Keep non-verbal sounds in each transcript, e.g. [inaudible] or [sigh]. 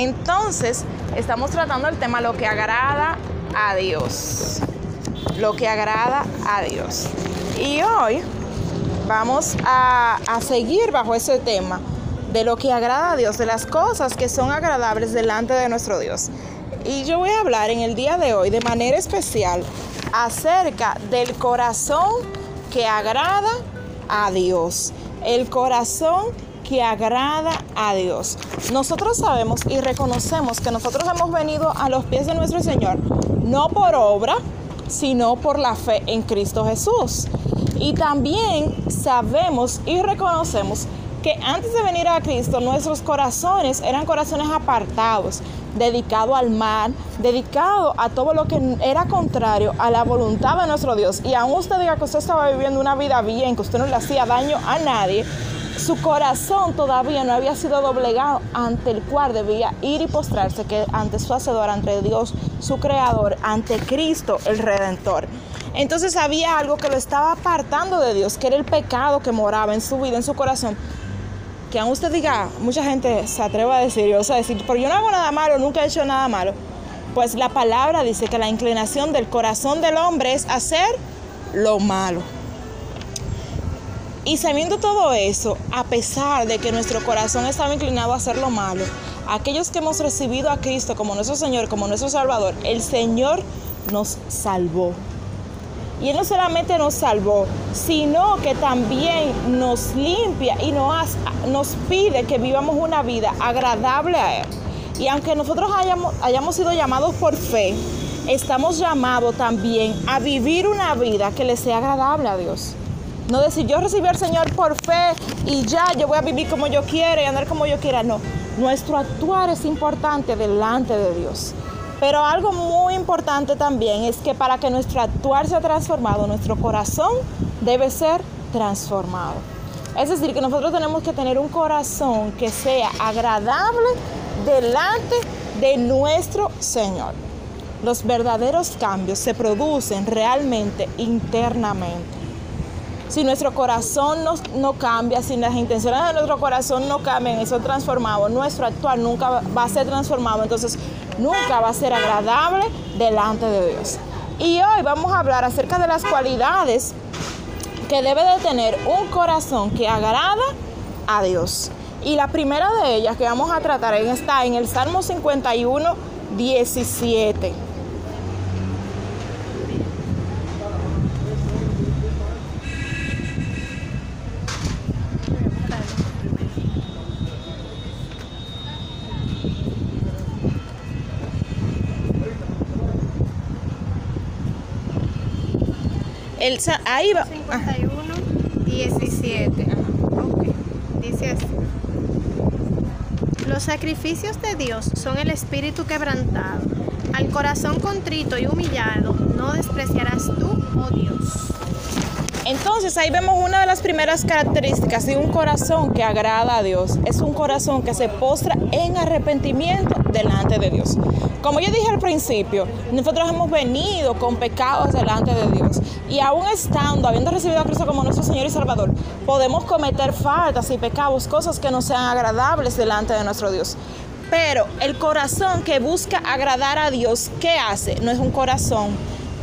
Entonces, estamos tratando el tema lo que agrada a Dios. Lo que agrada a Dios. Y hoy vamos a, a seguir bajo ese tema de lo que agrada a Dios, de las cosas que son agradables delante de nuestro Dios. Y yo voy a hablar en el día de hoy de manera especial acerca del corazón que agrada a Dios. El corazón que agrada a Dios. Nosotros sabemos y reconocemos que nosotros hemos venido a los pies de nuestro Señor, no por obra, sino por la fe en Cristo Jesús. Y también sabemos y reconocemos que antes de venir a Cristo nuestros corazones eran corazones apartados, dedicados al mal, dedicados a todo lo que era contrario a la voluntad de nuestro Dios. Y aún usted diga que usted estaba viviendo una vida bien, que usted no le hacía daño a nadie, su corazón todavía no había sido doblegado ante el cual debía ir y postrarse que ante su hacedor, ante Dios, su creador, ante Cristo, el redentor. Entonces había algo que lo estaba apartando de Dios, que era el pecado que moraba en su vida, en su corazón que aún usted diga, mucha gente se atreva a decir, o sea, decir, pero yo no hago nada malo, nunca he hecho nada malo. Pues la palabra dice que la inclinación del corazón del hombre es hacer lo malo. Y sabiendo todo eso, a pesar de que nuestro corazón estaba inclinado a hacer lo malo, aquellos que hemos recibido a Cristo como nuestro Señor, como nuestro Salvador, el Señor nos salvó. Y Él no solamente nos salvó, sino que también nos limpia y nos, pide que vivamos una vida agradable a Él. Y aunque nosotros hayamos sido llamados por fe, estamos llamados también a vivir una vida que le sea agradable a Dios. No decir, yo recibí al Señor por fe y ya yo voy a vivir como yo quiera y andar como yo quiera. No, nuestro actuar es importante delante de Dios. Pero algo muy importante también es que para que nuestro actuar sea transformado, nuestro corazón debe ser transformado. Es decir, que nosotros tenemos que tener un corazón que sea agradable delante de nuestro Señor. Los verdaderos cambios se producen realmente internamente. Si nuestro corazón no, no, cambia, si las intenciones de nuestro corazón no cambian y son transformados, nuestro actuar nunca va a ser transformado. Entonces, nunca va a ser agradable delante de Dios. Y hoy vamos a hablar acerca de las cualidades que debe de tener un corazón que agrada a Dios. Y la primera de ellas que vamos a tratar está en el Salmo 51, 17. El, ahí va. 51, 17. Okay. Dice así. Los sacrificios de Dios son el espíritu quebrantado. Al corazón contrito y humillado no despreciarás tú, oh Dios. Entonces ahí vemos una de las primeras características de un corazón que agrada a Dios. Es un corazón que se postra en arrepentimiento delante de Dios. Como yo dije al principio, nosotros hemos venido con pecados delante de Dios. Y aún estando, habiendo recibido a Cristo como nuestro Señor y Salvador, podemos cometer faltas y pecados, cosas que no sean agradables delante de nuestro Dios. Pero el corazón que busca agradar a Dios, ¿qué hace? No es un corazón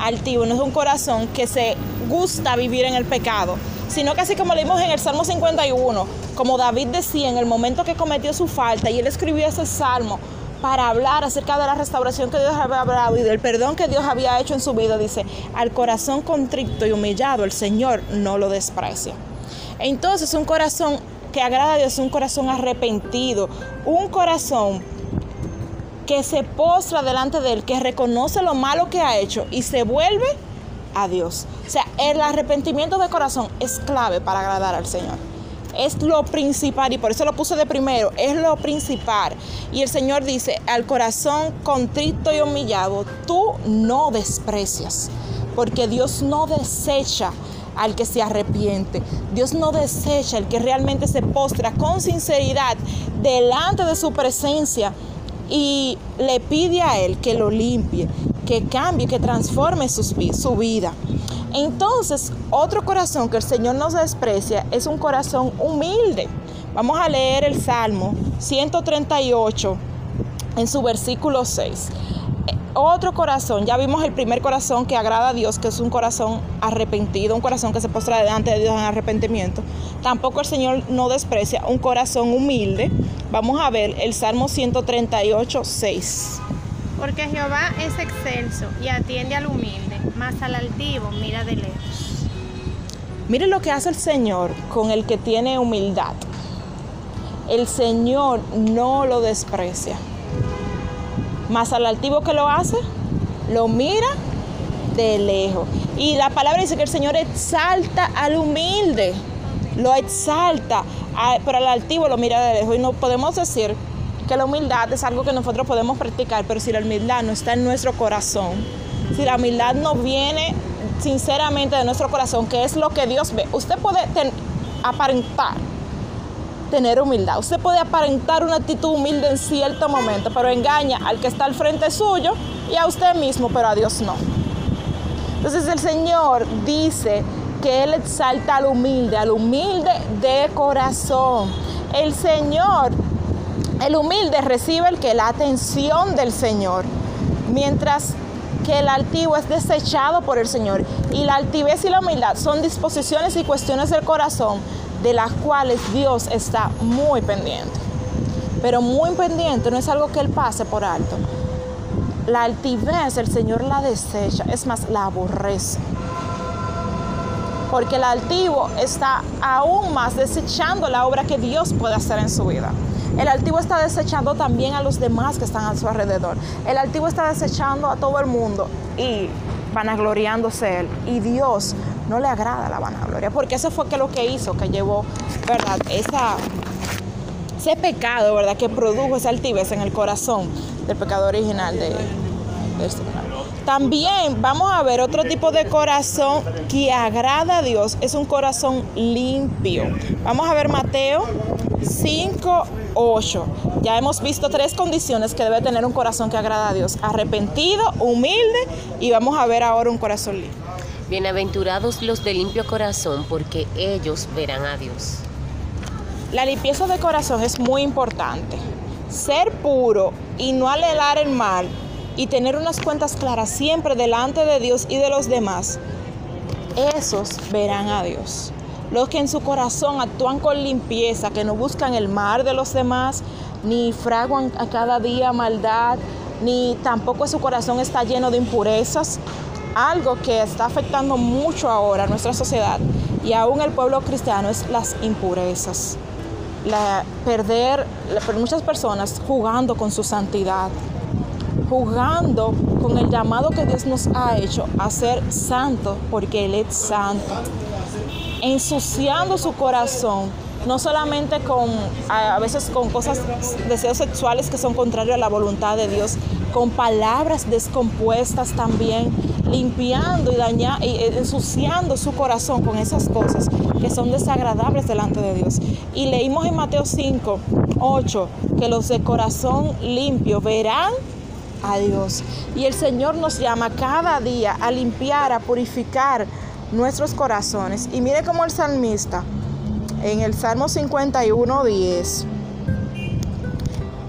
altivo, no es un corazón que se gusta vivir en el pecado, sino que así como leímos en el Salmo 51, como David decía en el momento que cometió su falta y él escribió ese salmo para hablar acerca de la restauración que Dios había hablado y del perdón que Dios había hecho en su vida, dice, al corazón contrito y humillado el Señor no lo desprecia. Entonces un corazón que agrada a Dios un corazón arrepentido, un corazón que se postra delante de Él, que reconoce lo malo que ha hecho y se vuelve a Dios. O sea, el arrepentimiento de corazón es clave para agradar al Señor. Es lo principal y por eso lo puse de primero, es lo principal. Y el Señor dice, al corazón contrito y humillado, tú no desprecias, porque Dios no desecha al que se arrepiente. Dios no desecha al que realmente se postra con sinceridad delante de su presencia y le pide a Él que lo limpie, que cambie, que transforme su, su vida. Entonces, otro corazón que el Señor nos desprecia es un corazón humilde. Vamos a leer el Salmo 138, en su versículo 6. Otro corazón, ya vimos el primer corazón que agrada a Dios, que es un corazón arrepentido, un corazón que se postra delante de Dios en arrepentimiento. Tampoco el Señor no desprecia un corazón humilde. Vamos a ver el Salmo 138, 6. Porque Jehová es excelso y atiende al humilde, mas al altivo mira de lejos. Mire lo que hace el Señor con el que tiene humildad. El Señor no lo desprecia. Mas al altivo que lo hace, lo mira de lejos. Y la palabra dice que el Señor exalta al humilde, lo exalta, pero al altivo lo mira de lejos. Y no podemos decir que la humildad es algo que nosotros podemos practicar, pero si la humildad no está en nuestro corazón, si la humildad no viene sinceramente de nuestro corazón, que es lo que Dios ve, usted puede aparentar tener humildad. Usted puede aparentar una actitud humilde en cierto momento, pero engaña al que está al frente suyo y a usted mismo, pero a Dios no. Entonces el Señor dice que Él exalta al humilde, al humilde de corazón. El Señor, el humilde recibe el que la atención del Señor, mientras que el altivo es desechado por el Señor. Y la altivez y la humildad son disposiciones y cuestiones del corazón de las cuales Dios está muy pendiente. Pero muy pendiente no es algo que Él pase por alto. La altivez el Señor la desecha, es más, la aborrece. Porque el altivo está aún más desechando la obra que Dios puede hacer en su vida. El altivo está desechando también a los demás que están a su alrededor. El altivo está desechando a todo el mundo y vanagloriándose él. Y Dios no le agrada la vanagloria, porque eso fue que lo que hizo, que llevó, ¿verdad? Esa, ese pecado, ¿verdad? Que produjo esa altivez en el corazón del pecado original de, de este También vamos a ver otro tipo de corazón que agrada a Dios, es un corazón limpio. Vamos a ver Mateo 5, 8. Ya hemos visto tres condiciones que debe tener un corazón que agrada a Dios. Arrepentido, humilde y vamos a ver ahora un corazón limpio. Bienaventurados los de limpio corazón, porque ellos verán a Dios. La limpieza de corazón es muy importante. Ser puro y no alelar el mal y tener unas cuentas claras siempre delante de Dios y de los demás, esos verán a Dios. Los que en su corazón actúan con limpieza, que no buscan el mal de los demás, ni fraguan a cada día maldad, ni tampoco su corazón está lleno de impurezas, algo que está afectando mucho ahora a nuestra sociedad y aún el pueblo cristiano es las impurezas. Perder, muchas personas jugando con su santidad, jugando con el llamado que Dios nos ha hecho a ser santo porque Él es santo, ensuciando su corazón no solamente con a veces con cosas, deseos sexuales que son contrarios a la voluntad de Dios, con palabras descompuestas también, limpiando y dañando y ensuciando su corazón con esas cosas que son desagradables delante de Dios. Y leímos en Mateo 5, 8, que los de corazón limpio verán a Dios. Y el Señor nos llama cada día a limpiar, a purificar nuestros corazones. Y mire cómo el salmista en el Salmo 51, 10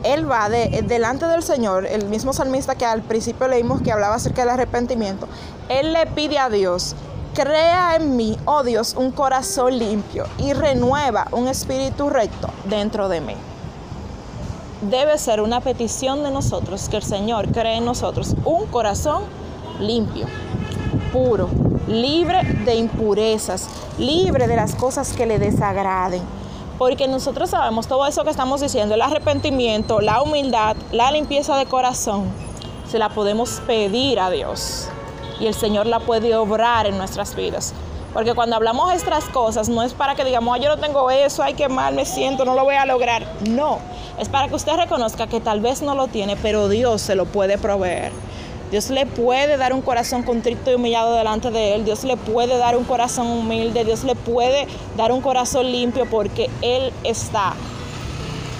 él va de, delante del Señor, el mismo salmista que al principio leímos que hablaba acerca del arrepentimiento, él le pide a Dios, crea en mí, oh Dios, un corazón limpio y renueva un espíritu recto dentro de mí. Debe ser una petición de nosotros que el Señor cree en nosotros un corazón limpio, puro, libre de impurezas, libre de las cosas que le desagraden porque nosotros sabemos todo eso que estamos diciendo, el arrepentimiento, la humildad, la limpieza de corazón, se la podemos pedir a Dios y el Señor la puede obrar en nuestras vidas. Porque cuando hablamos de estas cosas no es para que digamos, yo no tengo eso, ay, qué mal me siento, no lo voy a lograr. No, es para que usted reconozca que tal vez no lo tiene, pero Dios se lo puede proveer. Dios le puede dar un corazón contrito y humillado delante de Él. Dios le puede dar un corazón humilde. Dios le puede dar un corazón limpio porque Él está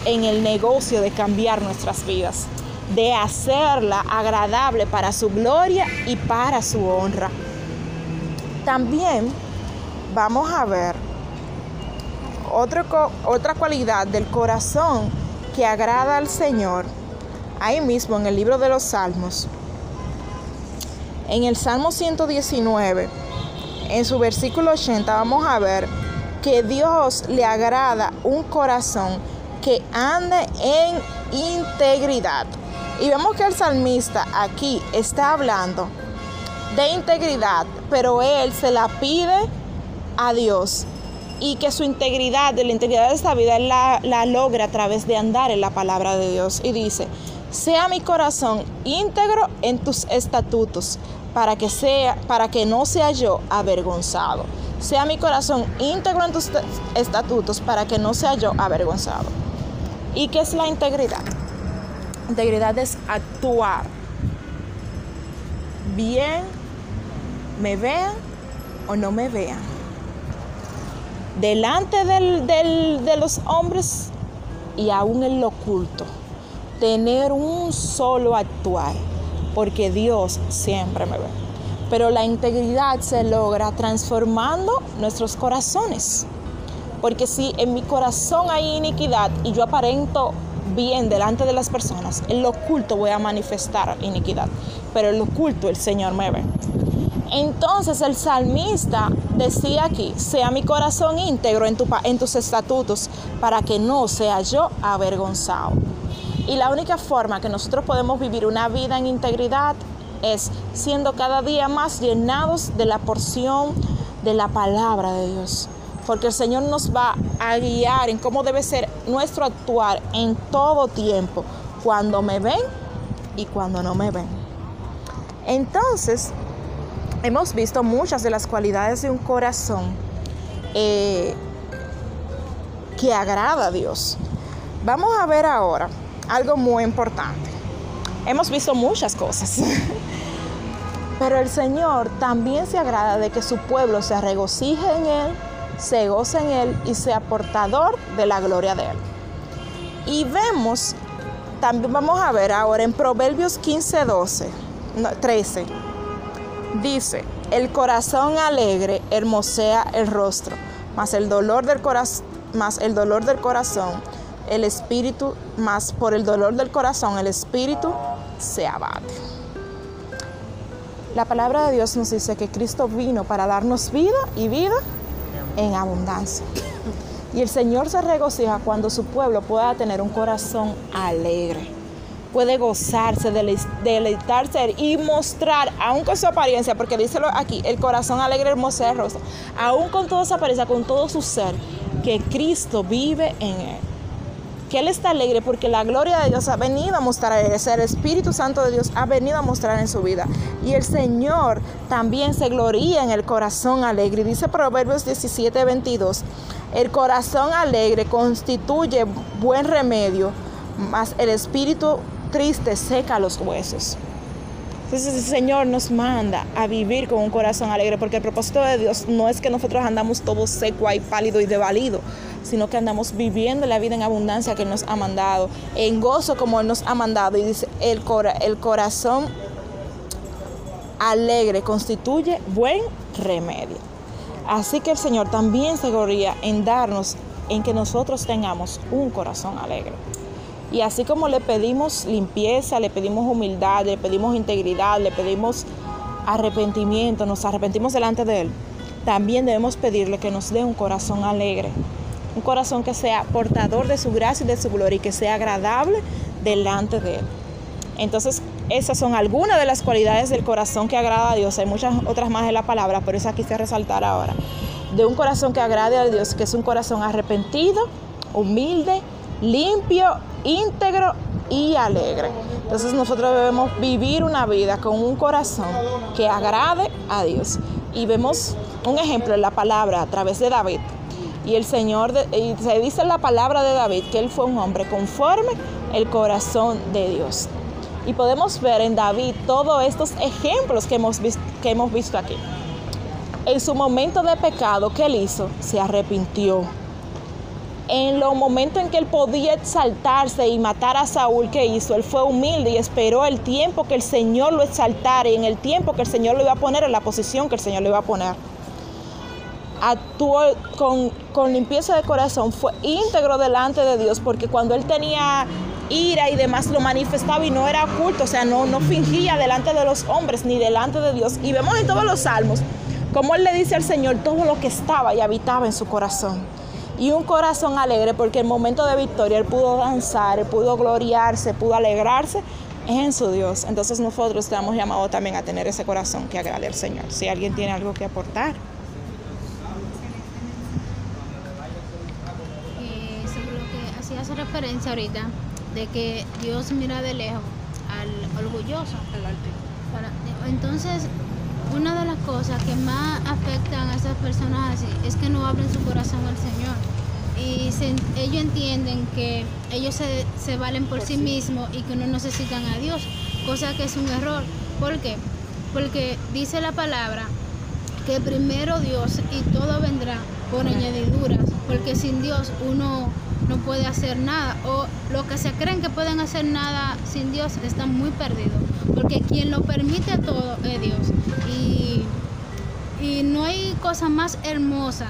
en el negocio de cambiar nuestras vidas, de hacerla agradable para su gloria y para su honra. También vamos a ver otra, otra cualidad del corazón que agrada al Señor ahí mismo en el libro de los Salmos, en el Salmo 119, en su versículo 80, vamos a ver que Dios le agrada un corazón que ande en integridad. Y vemos que el salmista aquí está hablando de integridad, pero él se la pide a Dios y que su integridad, de la integridad de esta vida, la, la logra a través de andar en la palabra de Dios. Y dice, sea mi corazón íntegro en tus estatutos, para que, sea, para que no sea yo avergonzado. Sea mi corazón íntegro en tus estatutos, para que no sea yo avergonzado. ¿Y qué es la integridad? Integridad es actuar bien, me vean o no me vean. Delante del, del, de los hombres y aún en lo oculto. Tener un solo actuar, porque Dios siempre me ve. Pero la integridad se logra transformando nuestros corazones. Porque si en mi corazón hay iniquidad y yo aparento bien delante de las personas, en lo oculto voy a manifestar iniquidad, pero en lo oculto el Señor me ve. Entonces el salmista decía aquí, sea mi corazón íntegro en, tu, en tus estatutos para que no sea yo avergonzado. Y la única forma que nosotros podemos vivir una vida en integridad es siendo cada día más llenados de la porción de la palabra de Dios porque el Señor nos va a guiar en cómo debe ser nuestro actuar en todo tiempo, cuando me ven y cuando no me ven. Entonces, hemos visto muchas de las cualidades de un corazón eh, que agrada a Dios. Vamos a ver ahora algo muy importante. Hemos visto muchas cosas. [laughs] Pero el Señor también se agrada de que su pueblo se regocije en Él se goza en Él y sea portador de la gloria de Él. Y vemos, también vamos a ver ahora en Proverbios 15, 12, 13, dice, el corazón alegre hermosea el rostro, mas el dolor del corazón, más el dolor del corazón, el espíritu, más por el dolor del corazón, el espíritu se abate. La palabra de Dios nos dice que Cristo vino para darnos vida y vida en abundancia. Y el Señor se regocija cuando su pueblo pueda tener un corazón alegre. Puede gozarse, deleitarse y mostrar, aún con su apariencia, porque díselo aquí, el corazón alegre, hermoso de rostro, aún con toda su apariencia, con todo su ser, que Cristo vive en él que Él está alegre porque la gloria de Dios ha venido a mostrar a el Espíritu Santo de Dios ha venido a mostrar en su vida. Y el Señor también se gloría en el corazón alegre. Dice Proverbios 17, 22, el corazón alegre constituye buen remedio, mas el espíritu triste seca los huesos. Entonces el Señor nos manda a vivir con un corazón alegre, porque el propósito de Dios no es que nosotros andamos todos seco y pálido y devalido, sino que andamos viviendo la vida en abundancia que Él nos ha mandado, en gozo como Él nos ha mandado. Y dice, el, el corazón alegre constituye buen remedio. Así que el Señor también se gloria en darnos, en que nosotros tengamos un corazón alegre. Y así como le pedimos limpieza, le pedimos humildad, le pedimos integridad, le pedimos arrepentimiento, nos arrepentimos delante de Él, también debemos pedirle que nos dé un corazón alegre, un corazón que sea portador de su gracia y de su gloria y que sea agradable delante de Él. Entonces, esas son algunas de las cualidades del corazón que agrada a Dios. Hay muchas otras más en la palabra, pero esa quise resaltar ahora. De un corazón que agrade a Dios, que es un corazón arrepentido, humilde, limpio, íntegro y alegre. Entonces nosotros debemos vivir una vida con un corazón que agrade a Dios. Y vemos un ejemplo en la palabra a través de David. Y el Señor, y se dice la palabra de David que él fue un hombre conforme el corazón de Dios. Y podemos ver en David todos estos ejemplos que hemos, visto, que hemos visto aquí. En su momento de pecado, que él hizo? Se arrepintió en los momentos en que él podía exaltarse y matar a Saúl, que hizo? Él fue humilde y esperó el tiempo que el Señor lo exaltara y en el tiempo que el Señor lo iba a poner, en la posición que el Señor lo iba a poner. Actuó con, con limpieza de corazón, fue íntegro delante de Dios, porque cuando él tenía ira y demás lo manifestaba y no era oculto, o sea, no, no fingía delante de los hombres ni delante de Dios. Y vemos en todos los salmos como él le dice al Señor todo lo que estaba y habitaba en su corazón. Y un corazón alegre porque el momento de victoria él pudo danzar, él pudo gloriarse, pudo alegrarse en su Dios. Entonces nosotros estamos llamados también a tener ese corazón que agrade al Señor. Si alguien tiene algo que aportar. Ahorita, de que Dios mira de lejos al orgulloso. Para- entonces, una de las cosas que más afectan a esas personas así es que no abren su corazón al Señor. Y se- ellos entienden que ellos se, se valen por, sí, mismos y que no necesitan a Dios, cosa que es un error. ¿Por qué? Porque dice la palabra que primero Dios y todo vendrá por añadiduras, porque sin Dios uno no puede hacer nada, o los que se creen que pueden hacer nada sin Dios están muy perdidos, porque quien lo permite todo es Dios. Y, y no hay cosa más hermosa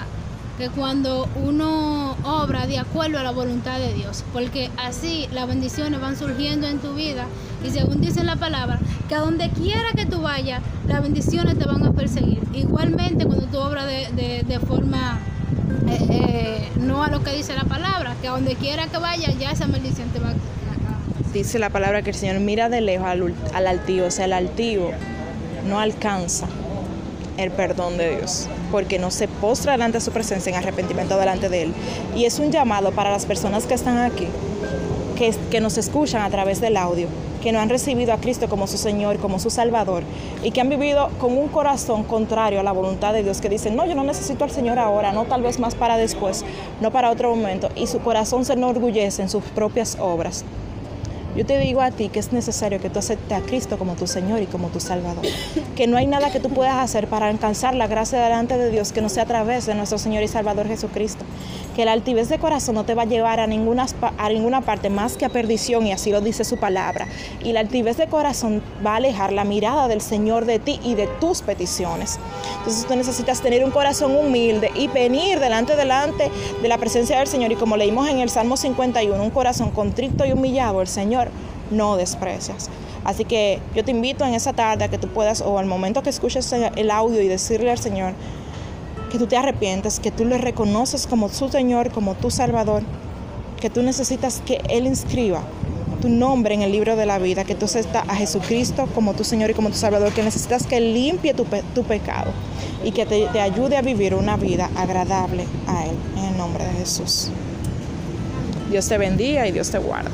que cuando uno obra de acuerdo a la voluntad de Dios, porque así las bendiciones van surgiendo en tu vida y según dice la palabra, que a donde quiera que tú vayas, las bendiciones te van a perseguir. Igualmente cuando tú obras de, de- forma eh, no a lo que dice la palabra, que a donde quiera que vayas, ya esa maldición te va a... Dice la palabra que el Señor mira de lejos al altivo, o sea, el altivo no alcanza el perdón de Dios, porque no se postra delante de su presencia en arrepentimiento delante de Él. Y es un llamado para las personas que están aquí, que, que nos escuchan a través del audio, que no han recibido a Cristo como su Señor, como su Salvador, y que han vivido con un corazón contrario a la voluntad de Dios, que dicen, no, yo no necesito al Señor ahora, no tal vez más para después, no para otro momento, y su corazón se enorgullece en sus propias obras. Yo te digo a ti que es necesario que tú aceptes a Cristo como tu Señor y como tu Salvador. Que no hay nada que tú puedas hacer para alcanzar la gracia delante de Dios que no sea a través de nuestro Señor y Salvador Jesucristo. Que la altivez de corazón no te va a llevar a ninguna, a ninguna parte más que a perdición y así lo dice su palabra. Y la altivez de corazón va a alejar la mirada del Señor de ti y de tus peticiones. Entonces tú necesitas tener un corazón humilde y venir delante, delante de la presencia del Señor. Y como leímos en el Salmo 51, un corazón contrito y humillado, el Señor no desprecias. Así que yo te invito en esa tarde a que tú puedas, o al momento que escuches el audio y decirle al Señor que tú te arrepientes, que tú le reconoces como tu Señor, como tu Salvador, que tú necesitas que Él inscriba tu nombre en el libro de la vida, que tú aceptas a Jesucristo como tu Señor y como tu Salvador, que necesitas que limpie tu, tu pecado y que te, te ayude a vivir una vida agradable a Él, en el nombre de Jesús. Dios te bendiga y Dios te guarde.